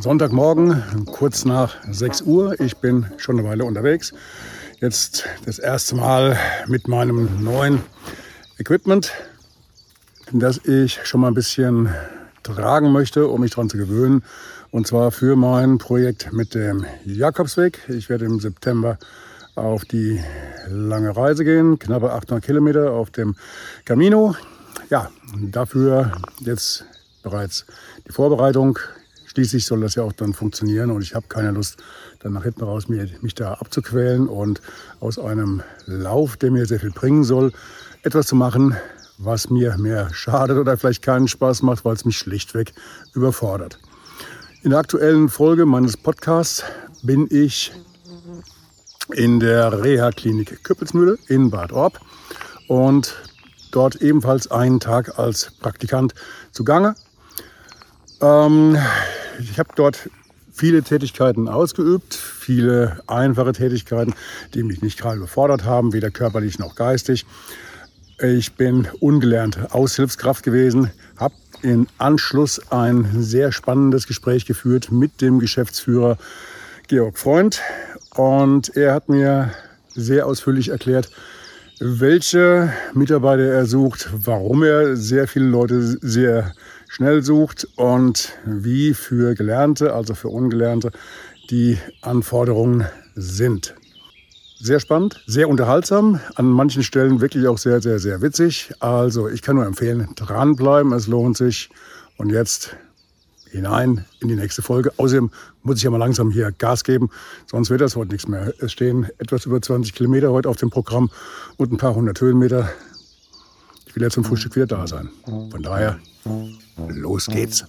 Sonntagmorgen, kurz nach 6 Uhr. Ich bin schon eine Weile unterwegs. Jetzt das erste Mal mit meinem neuen Equipment, das ich schon mal ein bisschen tragen möchte, um mich daran zu gewöhnen. Und zwar für mein Projekt mit dem Jakobsweg. Ich werde im September auf die lange Reise gehen, knappe 800 Kilometer auf dem Camino. Ja, dafür jetzt bereits die Vorbereitung Schließlich soll das ja auch dann funktionieren und ich habe keine Lust, dann nach hinten raus mich da abzuquälen und aus einem Lauf, der mir sehr viel bringen soll, etwas zu machen, was mir mehr schadet oder vielleicht keinen Spaß macht, weil es mich schlichtweg überfordert. In der aktuellen Folge meines Podcasts bin ich in der Reha-Klinik Küppelsmühle in Bad Orb und dort ebenfalls einen Tag als Praktikant zugange. Ähm, ich habe dort viele Tätigkeiten ausgeübt, viele einfache Tätigkeiten, die mich nicht gerade befordert haben, weder körperlich noch geistig. Ich bin ungelernte Aushilfskraft gewesen, habe im Anschluss ein sehr spannendes Gespräch geführt mit dem Geschäftsführer Georg Freund und er hat mir sehr ausführlich erklärt, welche Mitarbeiter er sucht, warum er sehr viele Leute sehr schnell sucht und wie für Gelernte, also für Ungelernte, die Anforderungen sind. Sehr spannend, sehr unterhaltsam, an manchen Stellen wirklich auch sehr, sehr, sehr witzig. Also ich kann nur empfehlen, dranbleiben, es lohnt sich. Und jetzt hinein in die nächste Folge. Außerdem muss ich ja mal langsam hier Gas geben, sonst wird das heute nichts mehr. Es stehen etwas über 20 Kilometer heute auf dem Programm und ein paar hundert Höhenmeter. Ich will ja zum Frühstück wieder da sein. Von daher Los geht's.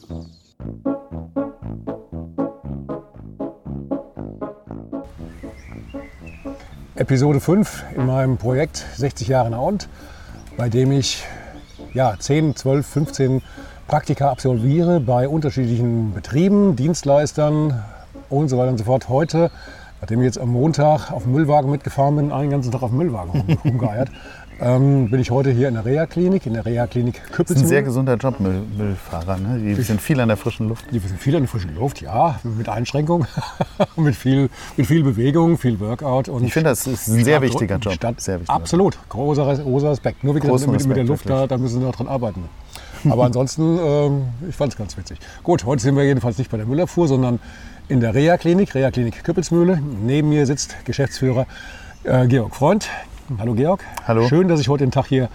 Episode 5 in meinem Projekt 60 Jahre Naunt, bei dem ich ja, 10, 12, 15 Praktika absolviere bei unterschiedlichen Betrieben, Dienstleistern und so weiter und so fort. Heute, nachdem ich jetzt am Montag auf dem Müllwagen mitgefahren bin, einen ganzen Tag auf dem Müllwagen rumgeeiert, ähm, bin ich heute hier in der Reha-Klinik, in der Reha-Klinik Küppelsmühle. Das ist ein sehr gesunder Job, Müll, Müllfahrer. Ne? Die sind viel an der frischen Luft. Die sind viel an der frischen Luft, ja, mit Einschränkung, mit, viel, mit viel Bewegung, viel Workout. Und ich finde, das ist ein sehr wichtiger Job. sehr wichtiger Absolut, großer, großer Respekt. Nur wie gesagt, mit, mit, der Luft, da, da, müssen sie noch dran arbeiten. Aber ansonsten, ähm, ich fand es ganz witzig. Gut, heute sind wir jedenfalls nicht bei der Müllabfuhr, sondern in der Reha-Klinik, Reha-Klinik Küppelsmühle. Neben mir sitzt Geschäftsführer äh, Georg Freund. Hallo Georg. Hallo. Schön, dass ich heute den Tag hier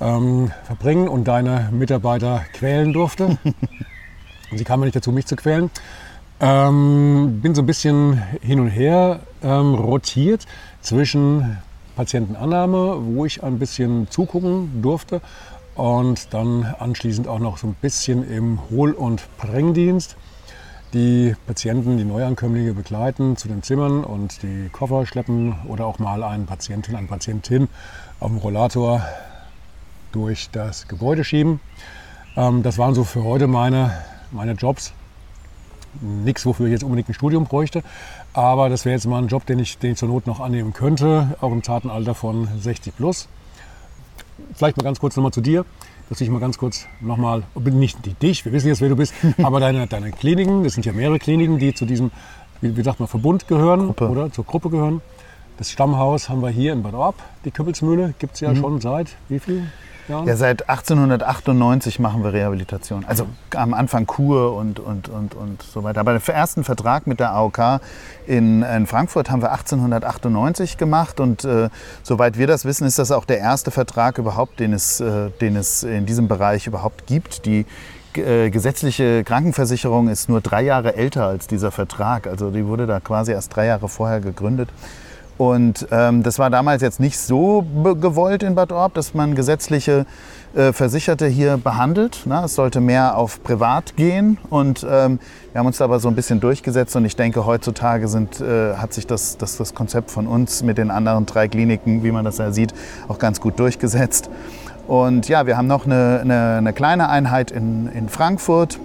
ähm, verbringen und deine Mitarbeiter quälen durfte. Sie kamen nicht dazu, mich zu quälen. Ähm, bin so ein bisschen hin und her ähm, rotiert zwischen Patientenannahme, wo ich ein bisschen zugucken durfte und dann anschließend auch noch so ein bisschen im Hohl- und Bringdienst die Patienten, die Neuankömmlinge begleiten zu den Zimmern und die Koffer schleppen oder auch mal einen Patienten, eine Patientin auf dem Rollator durch das Gebäude schieben. Ähm, das waren so für heute meine, meine Jobs. Nichts, wofür ich jetzt unbedingt ein Studium bräuchte, aber das wäre jetzt mal ein Job, den ich, den ich zur Not noch annehmen könnte, auch im zarten Alter von 60 plus. Vielleicht mal ganz kurz nochmal zu dir dass ich mal ganz kurz nochmal, nicht dich, wir wissen jetzt, wer du bist, aber deine, deine Kliniken, das sind ja mehrere Kliniken, die zu diesem, wie, wie sagt man, Verbund gehören Gruppe. oder zur Gruppe gehören. Das Stammhaus haben wir hier in Bad Orb, die Küppelsmühle, gibt es ja mhm. schon seit wie viel? Ja, seit 1898 machen wir Rehabilitation. Also am Anfang Kur und, und, und, und so weiter. Aber den ersten Vertrag mit der AOK in, in Frankfurt haben wir 1898 gemacht. Und äh, soweit wir das wissen, ist das auch der erste Vertrag überhaupt, den es, äh, den es in diesem Bereich überhaupt gibt. Die äh, gesetzliche Krankenversicherung ist nur drei Jahre älter als dieser Vertrag. Also die wurde da quasi erst drei Jahre vorher gegründet. Und ähm, das war damals jetzt nicht so gewollt in Bad Orb, dass man gesetzliche äh, Versicherte hier behandelt. Na, es sollte mehr auf Privat gehen. Und ähm, wir haben uns da aber so ein bisschen durchgesetzt. Und ich denke, heutzutage sind, äh, hat sich das, das, das Konzept von uns mit den anderen drei Kliniken, wie man das ja sieht, auch ganz gut durchgesetzt. Und ja, wir haben noch eine, eine, eine kleine Einheit in, in Frankfurt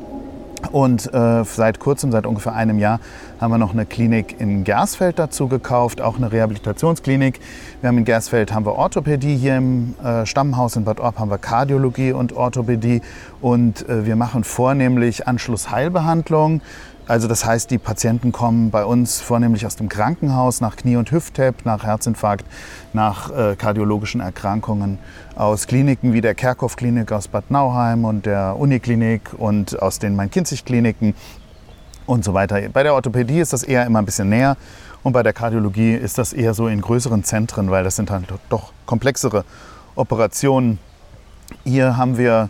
und äh, seit kurzem, seit ungefähr einem Jahr, haben wir noch eine Klinik in Gersfeld dazu gekauft, auch eine Rehabilitationsklinik. Wir haben in Gersfeld haben wir Orthopädie, hier im äh, Stammhaus in Bad Orb haben wir Kardiologie und Orthopädie. Und äh, wir machen vornehmlich Anschlussheilbehandlung. Also das heißt, die Patienten kommen bei uns vornehmlich aus dem Krankenhaus nach Knie- und Hüft-TAP, nach Herzinfarkt, nach äh, kardiologischen Erkrankungen, aus Kliniken wie der Kerkhoff-Klinik aus Bad Nauheim und der Uniklinik und aus den Main-Kinzig-Kliniken und so weiter. Bei der Orthopädie ist das eher immer ein bisschen näher und bei der Kardiologie ist das eher so in größeren Zentren, weil das sind dann doch komplexere Operationen. Hier haben wir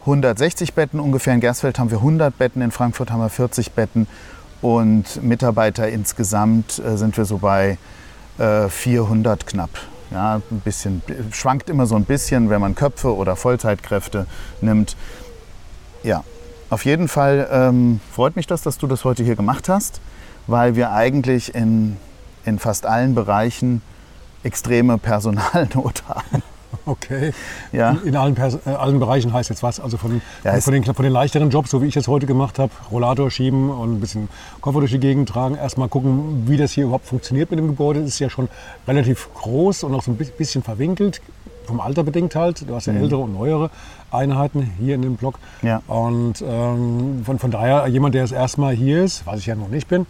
160 Betten ungefähr. In Gersfeld haben wir 100 Betten, in Frankfurt haben wir 40 Betten und Mitarbeiter insgesamt äh, sind wir so bei äh, 400 knapp. Ja, ein bisschen, schwankt immer so ein bisschen, wenn man Köpfe oder Vollzeitkräfte nimmt. Ja, auf jeden Fall ähm, freut mich das, dass du das heute hier gemacht hast, weil wir eigentlich in, in fast allen Bereichen extreme Personalnot haben. Okay. Ja. In, in allen, äh, allen, Bereichen heißt jetzt was? Also von, ja, von, den, von, den, leichteren Jobs, so wie ich es heute gemacht habe, Rollator schieben und ein bisschen Koffer durch die Gegend tragen. Erstmal gucken, wie das hier überhaupt funktioniert mit dem Gebäude. Es ist ja schon relativ groß und auch so ein bisschen verwinkelt. Vom Alter bedingt halt. Du hast ja mhm. ältere und neuere Einheiten hier in dem Block. Ja. Und ähm, von, von daher, jemand, der das erstmal hier ist, was ich ja noch nicht bin,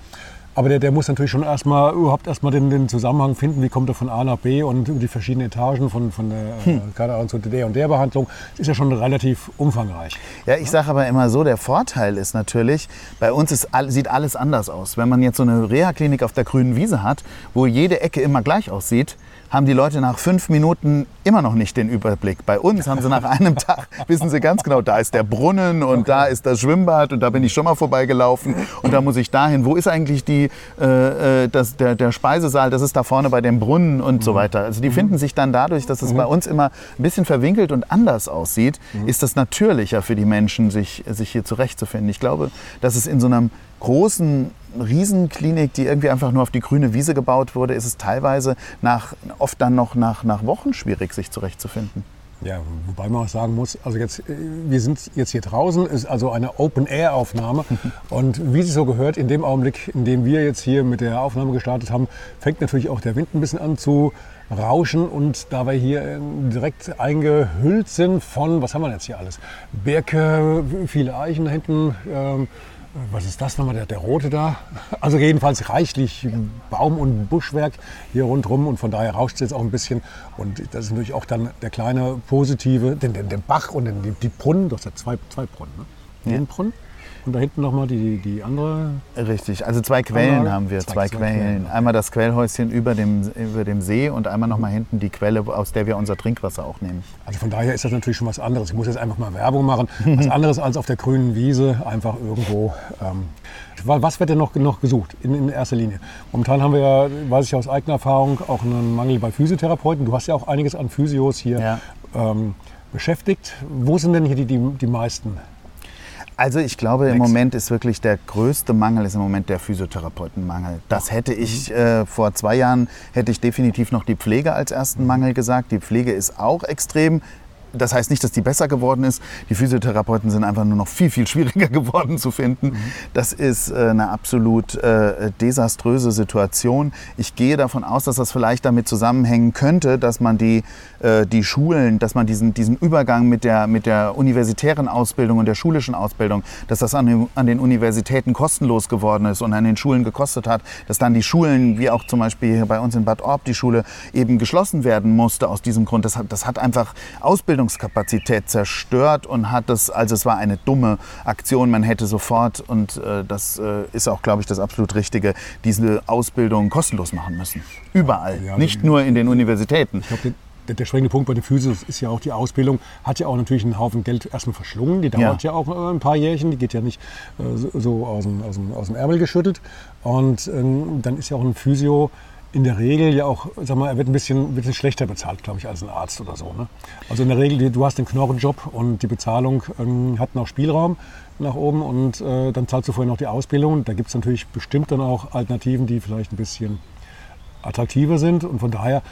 aber der, der muss natürlich schon erstmal überhaupt erstmal den, den Zusammenhang finden, wie kommt er von A nach B und die verschiedenen Etagen von, von der, äh, hm. keine Ahnung, zu der und der Behandlung. Das ist ja schon relativ umfangreich. Ja, ich sage aber immer so, der Vorteil ist natürlich, bei uns ist, sieht alles anders aus. Wenn man jetzt so eine Reha-Klinik auf der grünen Wiese hat, wo jede Ecke immer gleich aussieht, haben die Leute nach fünf Minuten immer noch nicht den Überblick. Bei uns haben sie nach einem Tag, wissen sie ganz genau, da ist der Brunnen und okay. da ist das Schwimmbad und da bin ich schon mal vorbeigelaufen und da muss ich dahin. Wo ist eigentlich die, äh, äh das, der, der Speisesaal? Das ist da vorne bei dem Brunnen und mhm. so weiter. Also die mhm. finden sich dann dadurch, dass es mhm. bei uns immer ein bisschen verwinkelt und anders aussieht, mhm. ist das natürlicher für die Menschen, sich, sich hier zurechtzufinden. Ich glaube, dass es in so einem großen Riesenklinik, die irgendwie einfach nur auf die grüne Wiese gebaut wurde, ist es teilweise nach, oft dann noch nach, nach Wochen schwierig, sich zurechtzufinden. Ja, wobei man auch sagen muss, also jetzt, äh, wir sind jetzt hier draußen, ist also eine Open-Air-Aufnahme. und wie es so gehört, in dem Augenblick, in dem wir jetzt hier mit der Aufnahme gestartet haben, fängt natürlich auch der Wind ein bisschen an zu rauschen. Und da wir hier äh, direkt eingehüllt sind von, was haben wir jetzt hier alles? Birke, viele Eichen da hinten. Ähm, was ist das nochmal, der, der rote da? Also jedenfalls reichlich Baum- und Buschwerk hier rundherum und von daher rauscht es jetzt auch ein bisschen. Und das ist natürlich auch dann der kleine positive, den, den, den Bach und den, die, die Brunnen, das sind zwei, zwei Brunnen, ne? Ja. Den Brunnen und da hinten nochmal die, die andere. Richtig, also zwei Quellen Anlage. haben wir, zwei, zwei Quellen. Quellen. Einmal das Quellhäuschen über dem, über dem See und einmal nochmal hinten die Quelle, aus der wir unser Trinkwasser auch nehmen. Also von daher ist das natürlich schon was anderes. Ich muss jetzt einfach mal Werbung machen. Was anderes als auf der grünen Wiese, einfach irgendwo. Ähm, was wird denn noch, noch gesucht in, in, erster Linie? Momentan haben wir ja, weiß ich aus eigener Erfahrung, auch einen Mangel bei Physiotherapeuten. Du hast ja auch einiges an Physios hier ja. ähm, beschäftigt. Wo sind denn hier die, die, die meisten? Also ich glaube, im Moment ist wirklich der größte Mangel ist im Moment der Physiotherapeutenmangel. Das hätte ich mhm. äh, vor zwei Jahren hätte ich definitiv noch die Pflege als ersten Mangel gesagt. Die Pflege ist auch extrem das heißt nicht, dass die besser geworden ist. Die Physiotherapeuten sind einfach nur noch viel, viel schwieriger geworden zu finden. Mhm. Das ist äh, eine absolut äh, desaströse Situation. Ich gehe davon aus, dass das vielleicht damit zusammenhängen könnte, dass man die, äh, die Schulen, dass man diesen, diesen Übergang mit der, mit der universitären Ausbildung und der schulischen Ausbildung, dass das an den, an den Universitäten kostenlos geworden ist und an den Schulen gekostet hat, dass dann die Schulen, wie auch zum Beispiel bei uns in Bad Orb die Schule, eben geschlossen werden musste aus diesem Grund. Das hat, das hat einfach Ausbildung Verwaltungskapazität zerstört und hat es, also es war eine dumme Aktion, man hätte sofort, und äh, das äh, ist auch, glaube ich, das absolut Richtige, diese Ausbildung kostenlos machen müssen. Überall, ja, nicht nur in den Universitäten. Ich glaube, der, der springende Punkt bei den Physios ist ja auch die Ausbildung, hat ja auch natürlich einen Haufen Geld erstmal verschlungen. Die dauert ja, ja auch äh, ein paar Jährchen, die geht ja nicht äh, so aus dem, aus, dem, aus dem Ärmel geschüttelt. Und ähm, dann ist ja auch ein Physio in der Regel ja auch, sag mal, er wird ein bisschen, ein bisschen schlechter bezahlt, glaube ich, als ein Arzt oder so. Ne? Also in der Regel, du hast den Knochenjob und die Bezahlung ähm, hat noch Spielraum nach oben und äh, dann zahlst du vorher noch die Ausbildung. Da gibt es natürlich bestimmt dann auch Alternativen, die vielleicht ein bisschen attraktiver sind und von daher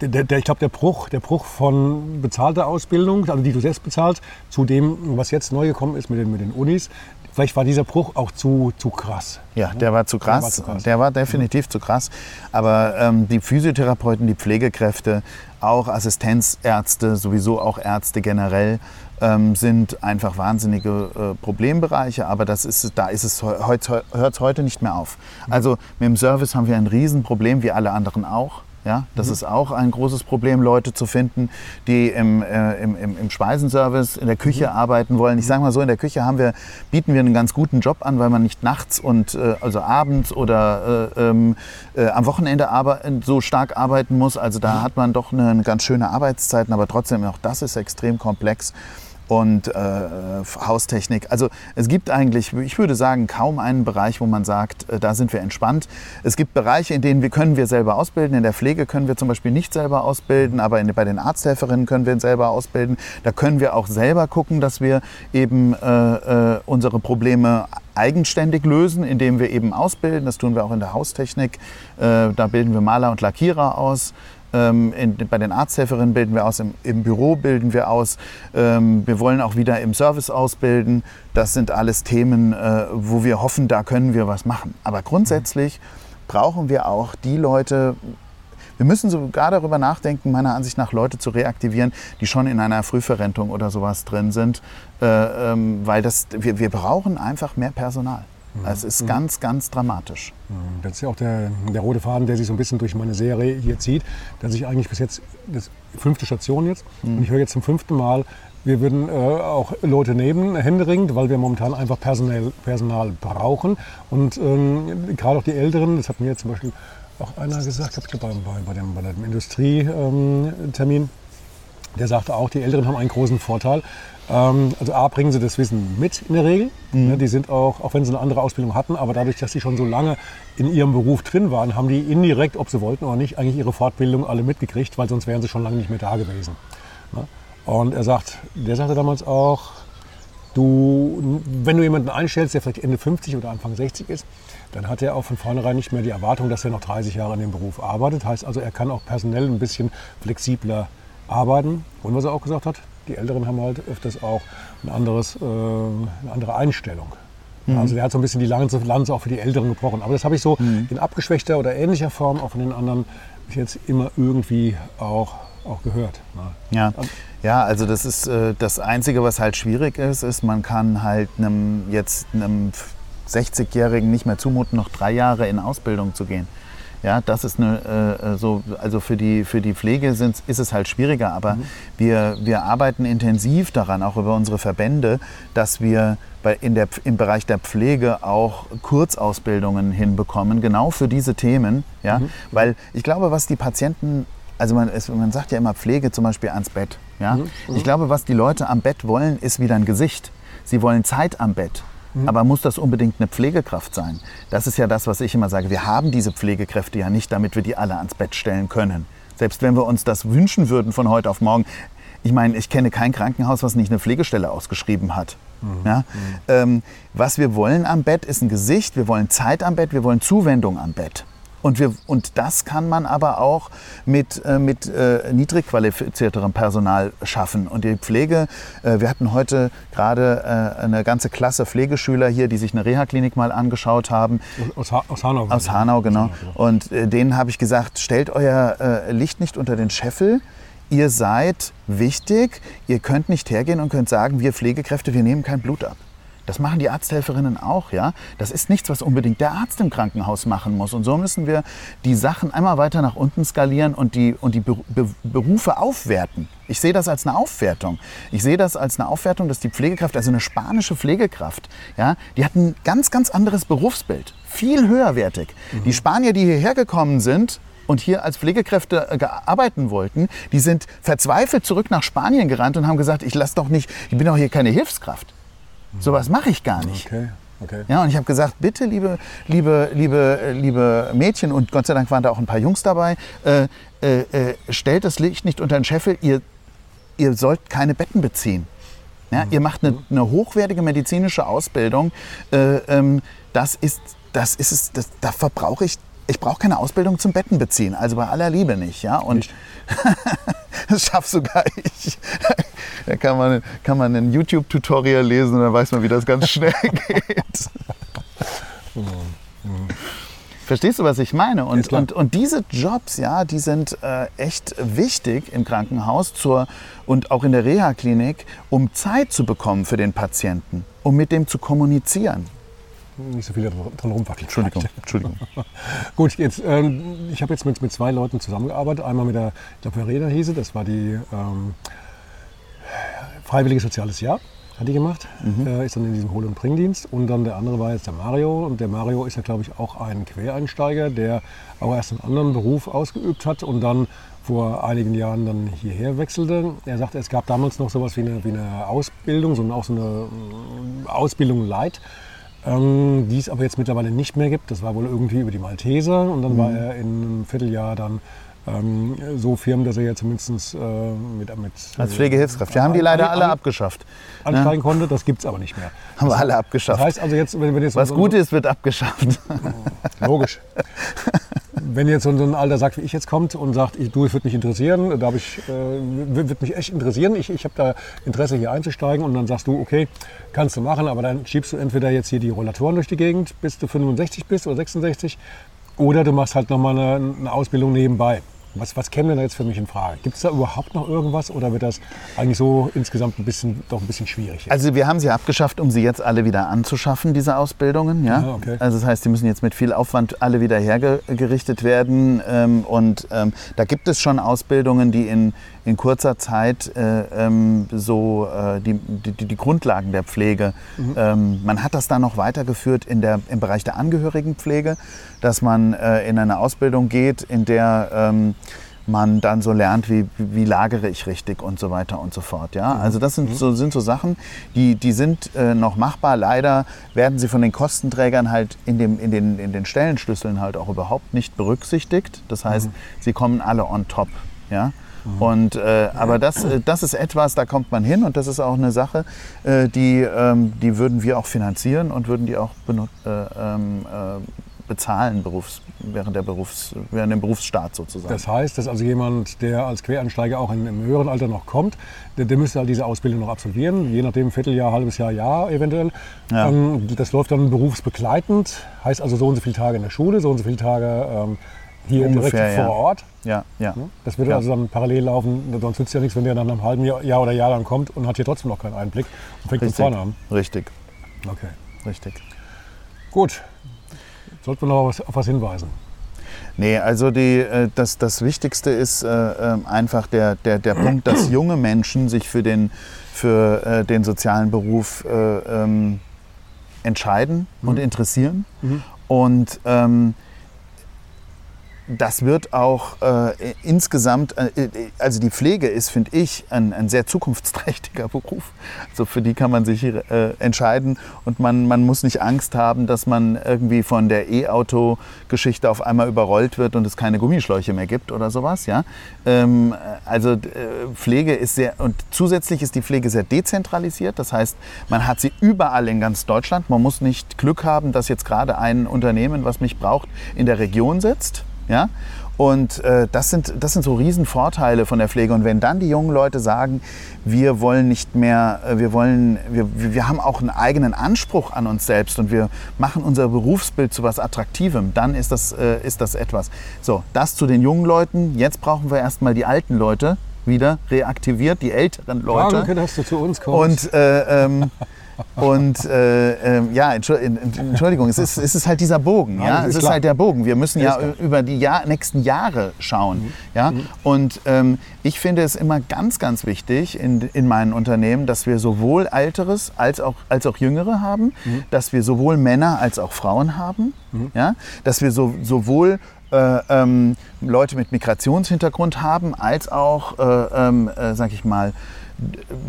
der, der, ich glaube, der Bruch, der Bruch von bezahlter Ausbildung, also die du selbst bezahlst, zu dem, was jetzt neu gekommen ist mit den, mit den Unis, vielleicht war dieser Bruch auch zu, zu krass. Ja, der war zu krass. Der war, zu krass. Der war definitiv zu krass. Aber ähm, die Physiotherapeuten, die Pflegekräfte, auch Assistenzärzte, sowieso auch Ärzte generell, ähm, sind einfach wahnsinnige äh, Problembereiche. Aber das ist, da ist es hört es heute nicht mehr auf. Also mit dem Service haben wir ein Riesenproblem, wie alle anderen auch. Ja, das mhm. ist auch ein großes Problem, Leute zu finden, die im, äh, im, im, im, Speisenservice in der Küche mhm. arbeiten wollen. Ich sage mal so, in der Küche haben wir, bieten wir einen ganz guten Job an, weil man nicht nachts und äh, also abends oder äh, ähm, äh am Wochenende so stark arbeiten muss. Also da mhm. hat man doch eine, eine ganz schöne Arbeitszeiten, aber trotzdem auch das ist extrem komplex und äh, Haustechnik. Also es gibt eigentlich, ich würde sagen, kaum einen Bereich, wo man sagt, äh, da sind wir entspannt. Es gibt Bereiche, in denen wir können wir selber ausbilden. In der Pflege können wir zum Beispiel nicht selber ausbilden, aber in, bei den Arzthelferinnen können wir selber ausbilden. Da können wir auch selber gucken, dass wir eben äh, äh, unsere Probleme eigenständig lösen, indem wir eben ausbilden. Das tun wir auch in der Haustechnik. Äh, da bilden wir Maler und Lackierer aus. Ähm, in, bei den Arzthelferinnen bilden wir aus, im, im Büro bilden wir aus. Ähm, wir wollen auch wieder im Service ausbilden. Das sind alles Themen, äh, wo wir hoffen, da können wir was machen. Aber grundsätzlich brauchen wir auch die Leute, wir müssen sogar darüber nachdenken, meiner Ansicht nach Leute zu reaktivieren, die schon in einer Frühverrentung oder sowas drin sind, äh, ähm, weil das, wir, wir brauchen einfach mehr Personal. Mhm. Es ist mhm. ganz, ganz dramatisch. Mhm. Das ist ja auch der, der, rote Faden, der sich so ein bisschen durch meine Serie hier zieht, dass ich eigentlich bis jetzt, das fünfte Station jetzt, mhm. und ich höre jetzt zum fünften Mal, wir würden äh, auch Leute nehmen, händeringend, weil wir momentan einfach Personal, Personal brauchen. Und ähm, gerade auch die Älteren, das hat mir jetzt zum Beispiel auch einer gesagt, ich glaube bei, bei, dem, bei dem Industrietermin, ähm, der sagte auch, die Älteren haben einen großen Vorteil, ähm, also A, bringen sie das Wissen mit in der Regel. Mhm. Ne, die sind auch, auch wenn sie eine andere Ausbildung hatten, aber dadurch, dass sie schon so lange in ihrem Beruf drin waren, haben die indirekt, ob sie wollten oder nicht, eigentlich ihre Fortbildung alle mitgekriegt, weil sonst wären sie schon lange nicht mehr da gewesen. Ne? Und er sagt, der sagte damals auch, du, wenn du jemanden einstellst, der vielleicht Ende 50 oder Anfang 60 ist, dann hat er auch von vornherein nicht mehr die Erwartung, dass er noch 30 Jahre in dem Beruf arbeitet. Heißt also, er kann auch personell ein bisschen flexibler arbeiten. Und was er auch gesagt hat, die Älteren haben halt öfters auch ein anderes, äh, eine andere Einstellung. Mhm. Also der hat so ein bisschen die Lanze, Lanze auch für die Älteren gebrochen. Aber das habe ich so mhm. in abgeschwächter oder ähnlicher Form auch von den anderen bis jetzt immer irgendwie auch, auch gehört. Ne? Ja. ja, also das ist äh, das Einzige, was halt schwierig ist, ist, man kann halt einem jetzt einem 60-Jährigen nicht mehr zumuten, noch drei Jahre in Ausbildung zu gehen. Ja, das ist eine, äh, so, also für die, für die Pflege sind, ist es halt schwieriger, aber mhm. wir, wir arbeiten intensiv daran, auch über unsere Verbände, dass wir bei, in der, im Bereich der Pflege auch Kurzausbildungen hinbekommen, genau für diese Themen. Ja? Mhm. Weil ich glaube, was die Patienten also man, es, man, sagt ja immer Pflege zum Beispiel ans Bett. Ja? Mhm. Ich glaube, was die Leute am Bett wollen, ist wieder ein Gesicht. Sie wollen Zeit am Bett. Mhm. Aber muss das unbedingt eine Pflegekraft sein? Das ist ja das, was ich immer sage. Wir haben diese Pflegekräfte ja nicht, damit wir die alle ans Bett stellen können. Selbst wenn wir uns das wünschen würden von heute auf morgen. Ich meine, ich kenne kein Krankenhaus, was nicht eine Pflegestelle ausgeschrieben hat. Mhm. Ja? Mhm. Ähm, was wir wollen am Bett ist ein Gesicht, wir wollen Zeit am Bett, wir wollen Zuwendung am Bett. Und, wir, und das kann man aber auch mit, äh, mit äh, niedrig qualifizierterem Personal schaffen. Und die Pflege, äh, wir hatten heute gerade äh, eine ganze Klasse Pflegeschüler hier, die sich eine Reha-Klinik mal angeschaut haben. Aus, ha aus Hanau. Aus Hanau, genau. Und äh, denen habe ich gesagt, stellt euer äh, Licht nicht unter den Scheffel ihr seid wichtig, ihr könnt nicht hergehen und könnt sagen, wir Pflegekräfte, wir nehmen kein Blut ab. Das machen die Arzthelferinnen auch, ja. Das ist nichts, was unbedingt der Arzt im Krankenhaus machen muss. Und so müssen wir die Sachen einmal weiter nach unten skalieren und die, und die Berufe aufwerten. Ich sehe das als eine Aufwertung. Ich sehe das als eine Aufwertung, dass die Pflegekraft, also eine spanische Pflegekraft, ja, die hat ein ganz, ganz anderes Berufsbild. Viel höherwertig. Mhm. Die Spanier, die hierher gekommen sind, und hier als Pflegekräfte äh, arbeiten wollten, die sind verzweifelt zurück nach Spanien gerannt und haben gesagt, ich lass doch nicht, ich bin doch hier keine Hilfskraft. Sowas mache ich gar nicht. Okay. Okay. Ja, und ich habe gesagt, bitte, liebe, liebe, liebe, liebe Mädchen, und Gott sei Dank waren da auch ein paar Jungs dabei, äh, äh, äh, stellt das Licht nicht unter den Scheffel, ihr, ihr sollt keine Betten beziehen. Ja, ihr macht eine, eine hochwertige medizinische Ausbildung. Äh, ähm, das ist, das ist es, das, da verbrauche ich, ich brauche keine Ausbildung zum Betten beziehen, also bei aller Liebe nicht. Ja? Und das schafft sogar ich. Da kann man, kann man ein YouTube-Tutorial lesen und dann weiß man, wie das ganz schnell geht. Verstehst du, was ich meine? Und, und, und diese Jobs, ja, die sind äh, echt wichtig im Krankenhaus zur, und auch in der Reha-Klinik, um Zeit zu bekommen für den Patienten, um mit dem zu kommunizieren. Nicht so viel dran rumwackeln. Entschuldigung, Entschuldigung. Gut, jetzt, ähm, ich habe jetzt mit, mit zwei Leuten zusammengearbeitet. Einmal mit der, ich glaube, Verena Hese, das war die ähm, Freiwilliges Soziales Jahr, hat die gemacht. Äh, ist dann in diesem Hol- und Bringdienst. Und dann der andere war jetzt der Mario. Und der Mario ist ja, glaube ich, auch ein Quereinsteiger, der auch erst einen anderen Beruf ausgeübt hat und dann vor einigen Jahren dann hierher wechselte. Er sagte, es gab damals noch sowas wie eine, wie eine Ausbildung, so, auch so eine mm, Ausbildung Light ähm, die es aber jetzt mittlerweile nicht mehr gibt. Das war wohl irgendwie über die Malteser und dann war er in einem Vierteljahr dann ähm, so firm, dass er ja zumindest äh, mit, mit Als Pflegehilfskraft. Wir haben die leider alle abgeschafft. ansteigen konnte. Das gibt es aber nicht mehr. Haben wir alle Das abgeschafft. heißt also jetzt, wenn, wenn jetzt Was so, gut ist, wird abgeschafft. Logisch. Wenn jetzt so ein Alter sagt, wie ich jetzt kommt und sagt, ich, du, es würde mich interessieren, da ich, äh, wird mich echt interessieren, ich, ich habe da Interesse hier einzusteigen und dann sagst du, okay, kannst du machen, aber dann schiebst du entweder jetzt hier die Rollatoren durch die Gegend, bis du 65 bist oder 66 oder du machst halt nochmal eine, eine Ausbildung nebenbei. Was, was käme denn da jetzt für mich in Frage? Gibt es da überhaupt noch irgendwas oder wird das eigentlich so insgesamt ein bisschen, doch ein bisschen schwierig? jetzt? Also wir haben sie abgeschafft, um sie jetzt alle wieder anzuschaffen, diese Ausbildungen. Ja? Ah, okay. Also das heißt, die müssen jetzt mit viel Aufwand alle wieder hergerichtet werden. Ähm, und ähm, da gibt es schon Ausbildungen, die in, in kurzer Zeit äh, ähm, so äh, die, die, die Grundlagen der Pflege, ähm, man hat das dann noch weitergeführt in der, im Bereich der Angehörigenpflege, dass man äh, in eine Ausbildung geht, in der ähm, man dann so lernt, wie, wie lagere ich richtig und so weiter und so fort. Ja? Also das sind so, sind so Sachen, die, die sind äh, noch machbar. Leider werden sie von den Kostenträgern halt in, dem, in, den, in den Stellenschlüsseln halt auch überhaupt nicht berücksichtigt. Das heißt, sie kommen alle on top. Ja? Und, äh, aber das, äh, das ist etwas, da kommt man hin und das ist auch eine Sache, äh, die, ähm, die würden wir auch finanzieren und würden die auch bezahlen Berufs, während, der Berufs, während dem Berufsstaat sozusagen. Das heißt, dass also jemand, der als Quereinsteiger auch in, im höheren Alter noch kommt, der, der müsste halt diese Ausbildung noch absolvieren, je nachdem Vierteljahr, halbes Jahr, Jahr eventuell. Ja. Ähm, das läuft dann berufsbegleitend, heißt also so und so viele Tage in der Schule, so und so viele Tage ähm, hier Ungefähr, direkt ja. vor Ort. ja, ja. Das würde Ja. also dann parallel laufen, sonst nützt ja nichts, wenn der dann nach einem halben Jahr, Jahr oder Jahr dann kommt und hat hier trotzdem noch keinen Einblick und fängt von Richtig. vorne an. Richtig, Okay. richtig. Gut. Sollten wir noch was, auf was hinweisen? Nee, also die, äh, das, das Wichtigste ist äh, ähm, einfach der, der, der Punkt, dass junge Menschen sich für den, für, äh, den sozialen Beruf äh, ähm, entscheiden und interessieren. Und ähm, das wird auch äh, insgesamt, äh, also die Pflege ist, finde ich, ein, ein sehr zukunftsträchtiger Beruf. Also für die kann man sich äh, entscheiden und man, man muss nicht Angst haben, dass man irgendwie von der E-Auto-Geschichte auf einmal überrollt wird und es keine Gummischläuche mehr gibt oder sowas. Ja? Ähm, also äh, Pflege ist sehr, und zusätzlich ist die Pflege sehr dezentralisiert. Das heißt, man hat sie überall in ganz Deutschland. Man muss nicht Glück haben, dass jetzt gerade ein Unternehmen, was mich braucht, in der Region sitzt. Ja? Und äh, das, sind, das sind so Riesenvorteile von der Pflege. Und wenn dann die jungen Leute sagen, wir wollen nicht mehr, äh, wir wollen, wir, wir haben auch einen eigenen Anspruch an uns selbst und wir machen unser Berufsbild zu was Attraktivem, dann ist das, äh, ist das etwas. So, das zu den jungen Leuten. Jetzt brauchen wir erstmal die alten Leute wieder reaktiviert, die älteren Leute. Danke, dass du zu uns kommst. Und, äh, ähm, und äh, ähm, ja, Entschu- en- en- Entschuldigung, es ist, es ist halt dieser Bogen. Ja? Es ist klar. halt der Bogen. Wir müssen ja über die Jahr, nächsten Jahre schauen. Ja? Und ähm, ich finde es immer ganz, ganz wichtig in, in meinen Unternehmen, dass wir sowohl Älteres als auch, als auch Jüngere haben, dass wir sowohl Männer als auch Frauen haben, ja? dass wir so, sowohl äh, ähm, Leute mit Migrationshintergrund haben, als auch, äh, ähm, äh, sag ich mal,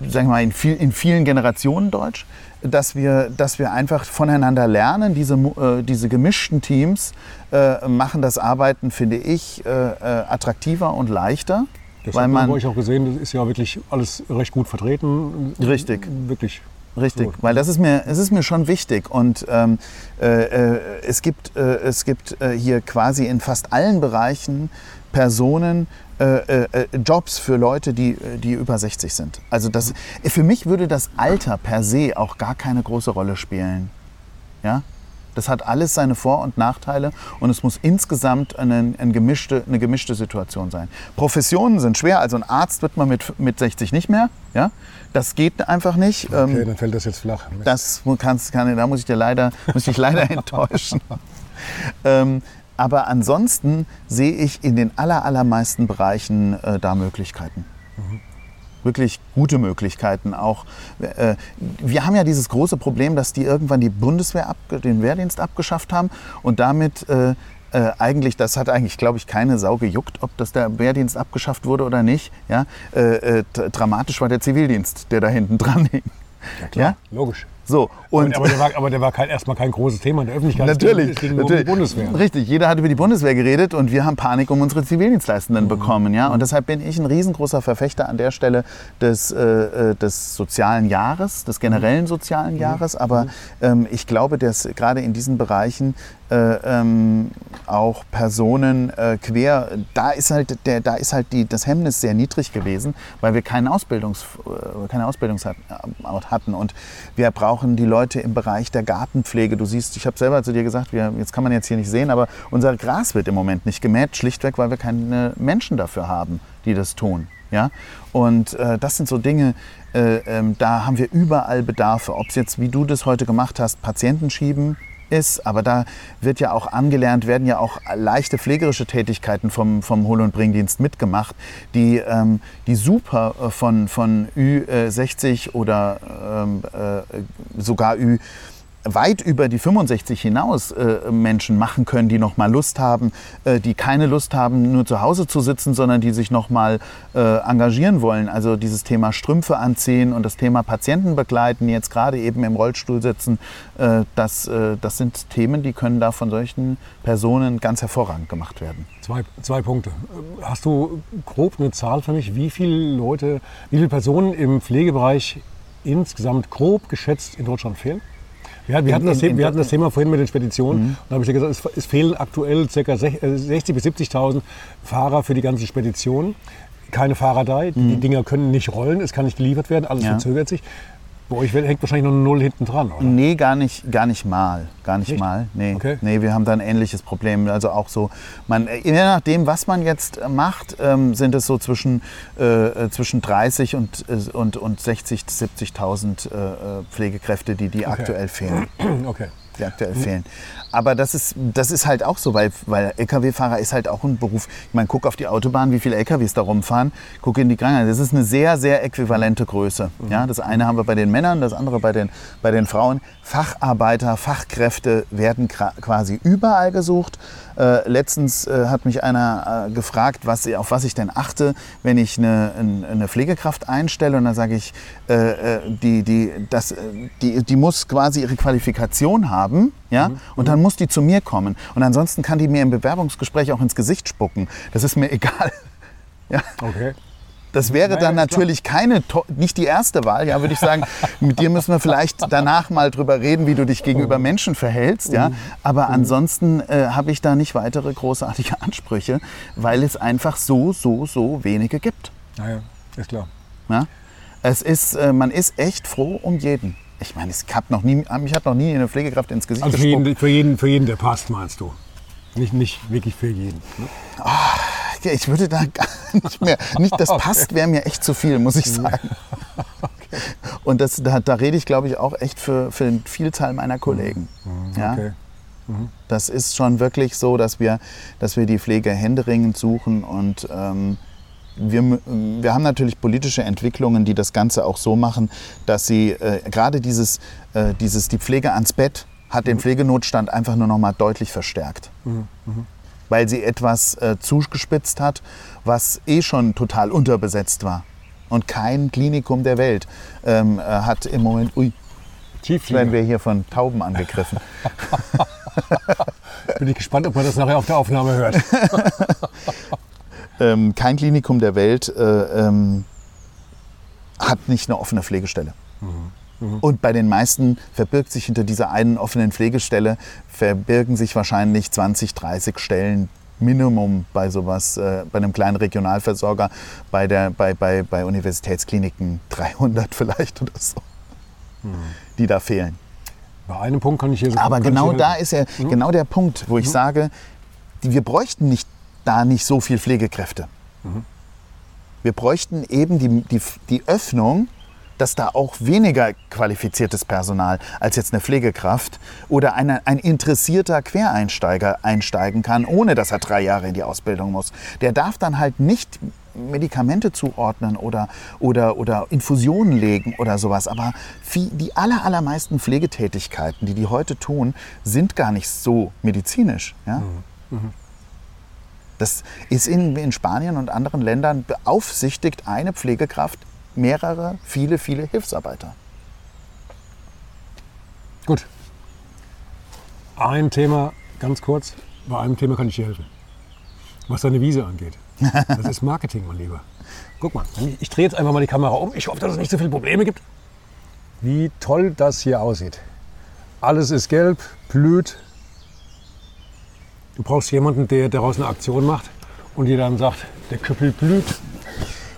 sag ich mal, in, viel, in vielen Generationen Deutsch, dass wir, dass wir einfach voneinander lernen. Diese, äh, diese gemischten Teams äh, machen das Arbeiten, finde ich, äh, äh attraktiver und leichter. Das weil man, man euch auch gesehen, das ist ja wirklich alles recht gut vertreten. Richtig. Wirklich Richtig, weil das ist mir, es ist mir schon wichtig. Und ähm, äh, äh, es gibt, äh, es gibt äh, hier quasi in fast allen Bereichen Personen, äh, äh, Jobs für Leute, die, die über 60 sind. Also das, für mich würde das Alter per se auch gar keine große Rolle spielen. Ja? Das hat alles seine Vor- und Nachteile und es muss insgesamt eine, eine, gemischte, eine gemischte Situation sein. Professionen sind schwer, also ein Arzt wird man mit, mit 60 nicht mehr. Ja? Das geht einfach nicht. Okay, ähm, dann fällt das jetzt flach. Das kannst, kann, da muss ich dir leider, muss ich leider enttäuschen. ähm, aber ansonsten sehe ich in den aller, allermeisten Bereichen äh, da Möglichkeiten. Mhm wirklich gute Möglichkeiten. Auch äh, wir haben ja dieses große Problem, dass die irgendwann die Bundeswehr ab, den Wehrdienst abgeschafft haben und damit äh, äh, eigentlich, das hat eigentlich, glaube ich, keine Sau gejuckt, ob das der Wehrdienst abgeschafft wurde oder nicht. Ja? Äh, äh, dramatisch war der Zivildienst, der da hinten dran hing. Ja, klar, ja? logisch. So, und aber, der war, aber der war kein, erstmal kein großes Thema in der Öffentlichkeit. Natürlich, ging, natürlich. Die Bundeswehr. Richtig, jeder hat über die Bundeswehr geredet und wir haben Panik um unsere Zivildienstleistenden mhm. bekommen. Ja? Und deshalb bin ich ein riesengroßer Verfechter an der Stelle des, äh, äh des sozialen Jahres, des generellen sozialen mhm. Jahres. Aber mhm. ähm, ich glaube, dass gerade in diesen Bereichen äh, ähm, auch Personen äh, quer, da ist halt, der, da ist halt die, das Hemmnis sehr niedrig gewesen, weil wir keinen Ausbildungs, äh, keine Ausbildungsort hatten. Und wir brauchen die Leute im Bereich der Gartenpflege. Du siehst, ich habe selber zu dir gesagt, wir, jetzt kann man jetzt hier nicht sehen, aber unser Gras wird im Moment nicht gemäht, schlichtweg, weil wir keine Menschen dafür haben, die das tun. Ja? Und äh, das sind so Dinge, äh, ähm, da haben wir überall Bedarfe. Ob es jetzt, wie du das heute gemacht hast, Patienten schieben, ist, aber da wird ja auch angelernt, werden ja auch leichte pflegerische Tätigkeiten vom, vom Hol- und Bringdienst mitgemacht, die, ähm, die super äh, von, von Ü60 oder ähm, äh, sogar Ü weit über die 65 hinaus äh, Menschen machen können, die noch mal Lust haben, äh, die keine Lust haben, nur zu Hause zu sitzen, sondern die sich noch mal äh, engagieren wollen. Also dieses Thema Strümpfe anziehen und das Thema Patienten begleiten, die jetzt gerade eben im Rollstuhl sitzen, äh, das, äh, das sind Themen, die können da von solchen Personen ganz hervorragend gemacht werden. Zwei, zwei Punkte. Hast du grob eine Zahl für mich, wie viele Leute, wie viele Personen im Pflegebereich insgesamt grob geschätzt in Deutschland fehlen? Ja, wir, hatten, in, das, in, wir hatten das Thema vorhin mit den Speditionen. Mhm. Da habe ich ja gesagt, es, es, fehlen aktuell ca. 60.000 äh, bis 70.000 Fahrer für die ganzen Speditionen. Keine Fahrer da, mhm. die Dinger können nicht rollen, es kann nicht geliefert werden, alles ja. verzögert sich. Bei euch hängt wahrscheinlich noch eine Null hinten dran, oder? Nee, gar nicht, gar nicht mal. Gar nicht, nicht? mal. Nee. Okay. nee, wir haben da ein ähnliches Problem. Also auch so, man, je nachdem, was man jetzt macht, ähm, sind es so zwischen, äh, äh zwischen 30 und, äh, und, und 60.000, 70.000 äh, Pflegekräfte, die, die okay. aktuell fehlen. Okay. Die aktuell mhm. fehlen. Aber das ist, das ist halt auch so, weil, weil Lkw-Fahrer ist halt auch ein Beruf. Ich meine, guck auf die Autobahn, wie viele Lkws da rumfahren. Guck in die Krankheit. Das ist eine sehr, sehr äquivalente Größe. Mhm. Ja, das eine haben wir bei den Männern, das andere bei den, bei den Frauen. Facharbeiter, Fachkräfte werden quasi überall gesucht. Äh, letztens äh, hat mich einer äh, gefragt, was, auf was ich denn achte, wenn ich eine, eine Pflegekraft einstelle. Und dann sage ich, äh, äh, die, die, das, äh, die, die muss quasi ihre Qualifikation haben. Ja? Mhm. Und dann muss die zu mir kommen. Und ansonsten kann die mir im Bewerbungsgespräch auch ins Gesicht spucken. Das ist mir egal. Ja. Okay. Das wäre naja, dann natürlich keine, nicht die erste Wahl, ja, würde ich sagen. Mit dir müssen wir vielleicht danach mal drüber reden, wie du dich gegenüber Menschen verhältst, ja. Mhm. Aber mhm. ansonsten äh, habe ich da nicht weitere großartige Ansprüche, weil es einfach so, so, so wenige gibt. Naja, ist klar. Ja? Es ist, äh, man ist echt froh um jeden. Ich meine, ich hab noch nie, mich hat noch nie eine Pflegekraft ins Gesicht Also für jeden, für jeden, für jeden, der passt, meinst du? Nicht, nicht wirklich für jeden. Ne? Oh, ich würde da gar nicht mehr. Nicht, das passt, wäre mir echt zu viel, muss ich sagen. Okay. Und das, da, da rede ich, glaube ich, auch echt für, für den Vielteil meiner Kollegen. Mhm. Ja? Okay. Mhm. Das ist schon wirklich so, dass wir, dass wir die Pflege händeringend suchen und ähm, wir, wir haben natürlich politische Entwicklungen, die das Ganze auch so machen, dass sie äh, gerade dieses, äh, dieses, die Pflege ans Bett hat den mhm. Pflegenotstand einfach nur noch mal deutlich verstärkt. Mhm. Mhm. Weil sie etwas äh, zugespitzt hat, was eh schon total unterbesetzt war. Und kein Klinikum der Welt ähm, äh, hat im Moment, ui, jetzt werden wir hier von Tauben angegriffen. Bin ich gespannt, ob man das nachher auf der Aufnahme hört. ähm, kein Klinikum der Welt äh, ähm, hat nicht eine offene Pflegestelle. Mhm. Und bei den meisten verbirgt sich hinter dieser einen offenen Pflegestelle, verbirgen sich wahrscheinlich 20, 30 Stellen Minimum bei sowas, äh, bei einem kleinen Regionalversorger, bei, der, bei, bei, bei Universitätskliniken 300 vielleicht oder so, die da fehlen. Bei einem Punkt kann ich hier so Aber genau da ist ja genau der Punkt, wo ich sage, die, wir bräuchten nicht, da nicht so viel Pflegekräfte. Wir bräuchten eben die, die, die Öffnung, dass da auch weniger qualifiziertes Personal als jetzt eine Pflegekraft oder eine, ein interessierter Quereinsteiger einsteigen kann, ohne dass er drei Jahre in die Ausbildung muss. Der darf dann halt nicht Medikamente zuordnen oder, oder, oder Infusionen legen oder sowas. Aber viel, die aller, allermeisten Pflegetätigkeiten, die die heute tun, sind gar nicht so medizinisch. Ja? Das ist in, in Spanien und anderen Ländern beaufsichtigt eine Pflegekraft mehrere, viele, viele Hilfsarbeiter. Gut. Ein Thema, ganz kurz, bei einem Thema kann ich dir helfen. Was deine Wiese angeht. Das ist Marketing, mein Lieber. Guck mal, ich- drehe jetzt einfach mal die Kamera um. Ich hoffe, dass es nicht so viele Probleme gibt. Wie toll das hier aussieht. Alles ist gelb, blüht. Du brauchst jemanden, der daraus eine Aktion macht und dir dann sagt, der Küppel blüht.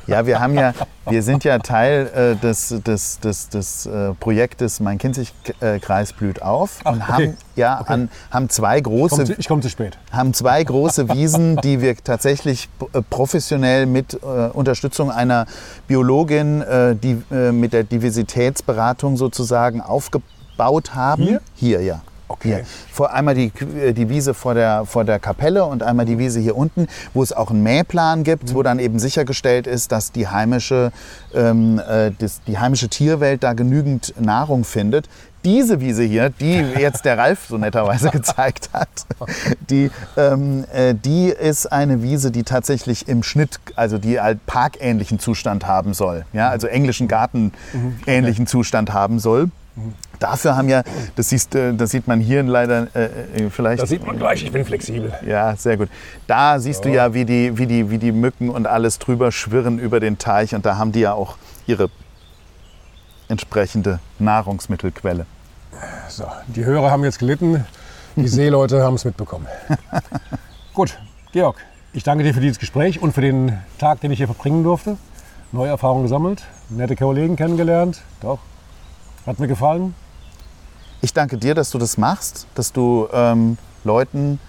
Ja, wir haben ja, wir sind ja Teil äh, des, des, des, des äh, Projektes Mein Kinzig-Kreis blüht auf Ach, und okay. haben, ja, an, haben zwei große zu, ich komme zu spät. haben zwei große Wiesen, die wir tatsächlich äh, professionell mit äh, Unterstützung einer Biologin, äh, die äh, mit der Diversitätsberatung sozusagen aufgebaut haben. Hier? Hier, ja. Okay. Hier. Vor, einmal die, äh, die Wiese vor der, vor der Kapelle und einmal die Wiese hier unten, wo es auch einen Mähplan gibt, wo dann eben sichergestellt ist, dass die heimische, ähm, äh, das, die heimische Tierwelt da genügend Nahrung findet. Diese Wiese hier, die jetzt der Ralf so netterweise gezeigt hat, die, ähm, äh, die ist eine Wiese, die tatsächlich im Schnitt, also die halt parkähnlichen Zustand haben soll. Ja? Also englischen Garten ähnlichen Zustand haben soll. Dafür haben ja, das, siehst, äh, das sieht man hier leider äh, äh, vielleicht. Da sieht man gleich, ich bin flexibel. Ja, sehr gut. Da siehst du ja, wie die, wie, die, wie die Mücken und alles drüber schwirren über den Teich. Und da haben die ja auch ihre entsprechende Nahrungsmittelquelle. So, die Hörer haben jetzt gelitten, die Seeleute haben es mitbekommen. Gut, Georg, ich danke dir für dieses Gespräch und für den Tag, den ich hier verbringen durfte. Neue Erfahrungen gesammelt, nette Kollegen kennengelernt. Doch, hat mir gefallen. Ich danke dir, dass du das machst, dass du ähm, Leuten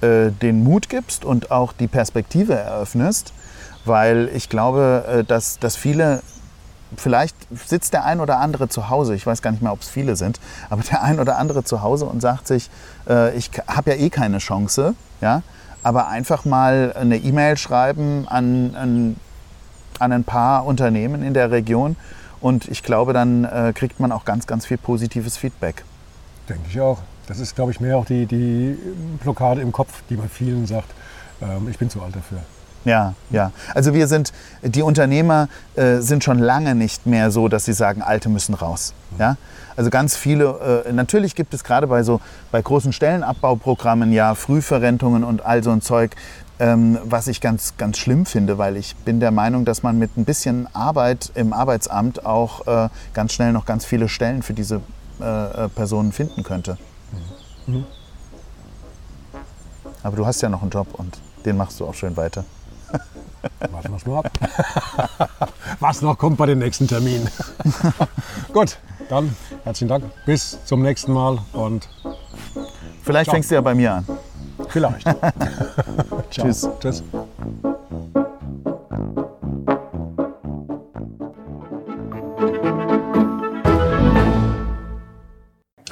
äh, den Mut gibst und auch die Perspektive eröffnest, weil ich glaube, äh, dass, dass viele, vielleicht sitzt der ein oder andere zu Hause, ich weiß gar nicht mehr, ob es viele sind, aber der ein oder andere zu Hause und sagt sich, äh, ich habe ja eh keine Chance, ja, aber einfach mal eine E-Mail schreiben an, an, an ein paar Unternehmen in der Region und ich glaube, dann äh, kriegt man auch ganz, ganz viel positives Feedback. Denke ich auch. Das ist, glaube ich, mehr auch die, die Blockade im Kopf, die bei vielen sagt, ähm, ich bin zu alt dafür. Ja, ja. Also wir sind, die Unternehmer äh, sind schon lange nicht mehr so, dass sie sagen, Alte müssen raus. Ja? Also ganz viele, äh, natürlich gibt es gerade bei so, bei großen Stellenabbauprogrammen ja Frühverrentungen und all so ein Zeug, ähm, was ich ganz, ganz schlimm finde, weil ich bin der Meinung, dass man mit ein bisschen Arbeit im Arbeitsamt auch äh, ganz schnell noch ganz viele Stellen für diese äh, äh, Personen finden könnte. Aber du hast ja noch einen Job und den machst du auch schön weiter. Warten wir es mal ab. Was noch kommt bei den nächsten Terminen. Gut, dann herzlichen Dank. Bis zum nächsten Mal und Vielleicht Ciao. fängst du ja bei mir an. vielleicht. Tschüss. Tschüss.